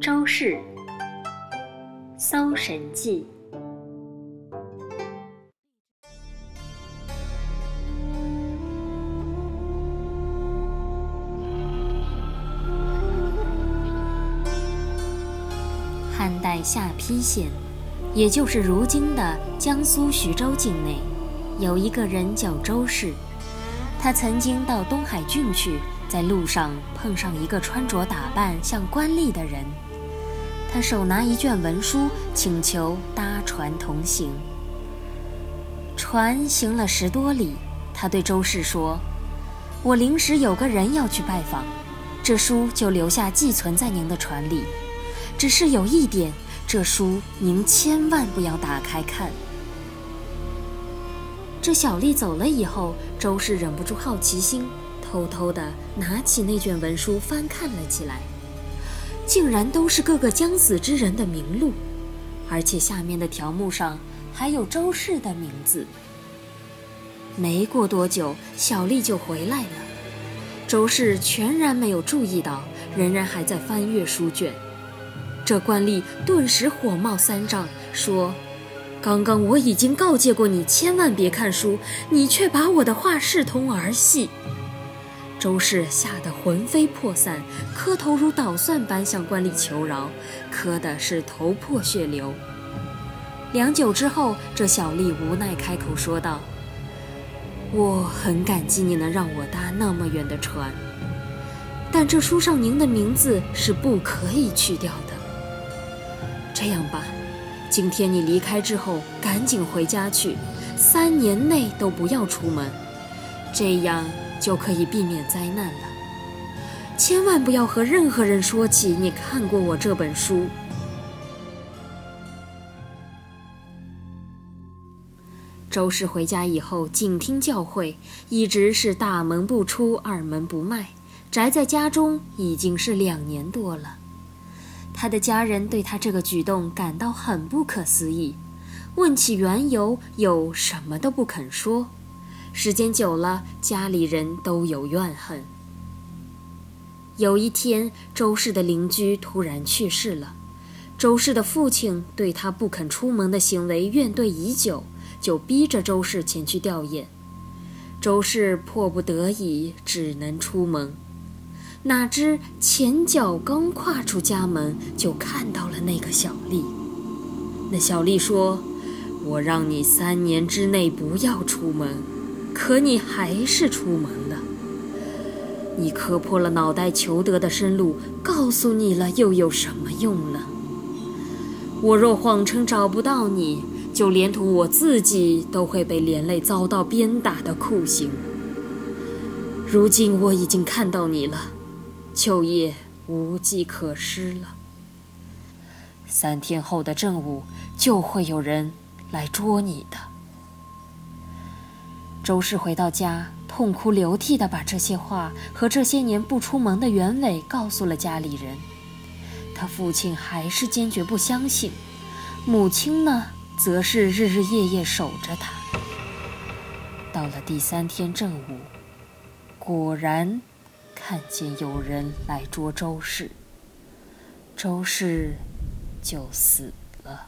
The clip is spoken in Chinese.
周氏，《搜神记》。汉代下邳县，也就是如今的江苏徐州境内，有一个人叫周氏。他曾经到东海郡去，在路上碰上一个穿着打扮像官吏的人。他手拿一卷文书，请求搭船同行。船行了十多里，他对周氏说：“我临时有个人要去拜访，这书就留下寄存在您的船里。只是有一点，这书您千万不要打开看。”这小丽走了以后，周氏忍不住好奇心，偷偷的拿起那卷文书翻看了起来，竟然都是各个将死之人的名录，而且下面的条目上还有周氏的名字。没过多久，小丽就回来了，周氏全然没有注意到，仍然还在翻阅书卷。这官吏顿时火冒三丈，说。刚刚我已经告诫过你，千万别看书，你却把我的话视同儿戏。周氏吓得魂飞魄散，磕头如捣蒜般向官吏求饶，磕的是头破血流。良久之后，这小吏无奈开口说道：“我很感激你能让我搭那么远的船，但这书上您的名字是不可以去掉的。这样吧。”今天你离开之后，赶紧回家去，三年内都不要出门，这样就可以避免灾难了。千万不要和任何人说起你看过我这本书。周氏回家以后，谨听教诲，一直是大门不出，二门不迈，宅在家中已经是两年多了。他的家人对他这个举动感到很不可思议，问起缘由，又什么都不肯说。时间久了，家里人都有怨恨。有一天，周氏的邻居突然去世了，周氏的父亲对他不肯出门的行为怨怼已久，就逼着周氏前去吊唁。周氏迫不得已，只能出门。哪知前脚刚跨出家门，就看到了那个小丽。那小丽说：“我让你三年之内不要出门，可你还是出门了。你磕破了脑袋求得的生路，告诉你了又有什么用呢？我若谎称找不到你，就连同我自己都会被连累遭到鞭打的酷刑。如今我已经看到你了。”秋叶无计可施了。三天后的正午，就会有人来捉你的。周氏回到家，痛哭流涕地把这些话和这些年不出门的原委告诉了家里人。他父亲还是坚决不相信，母亲呢，则是日日夜夜守着他。到了第三天正午，果然。看见有人来捉周氏，周氏就死了。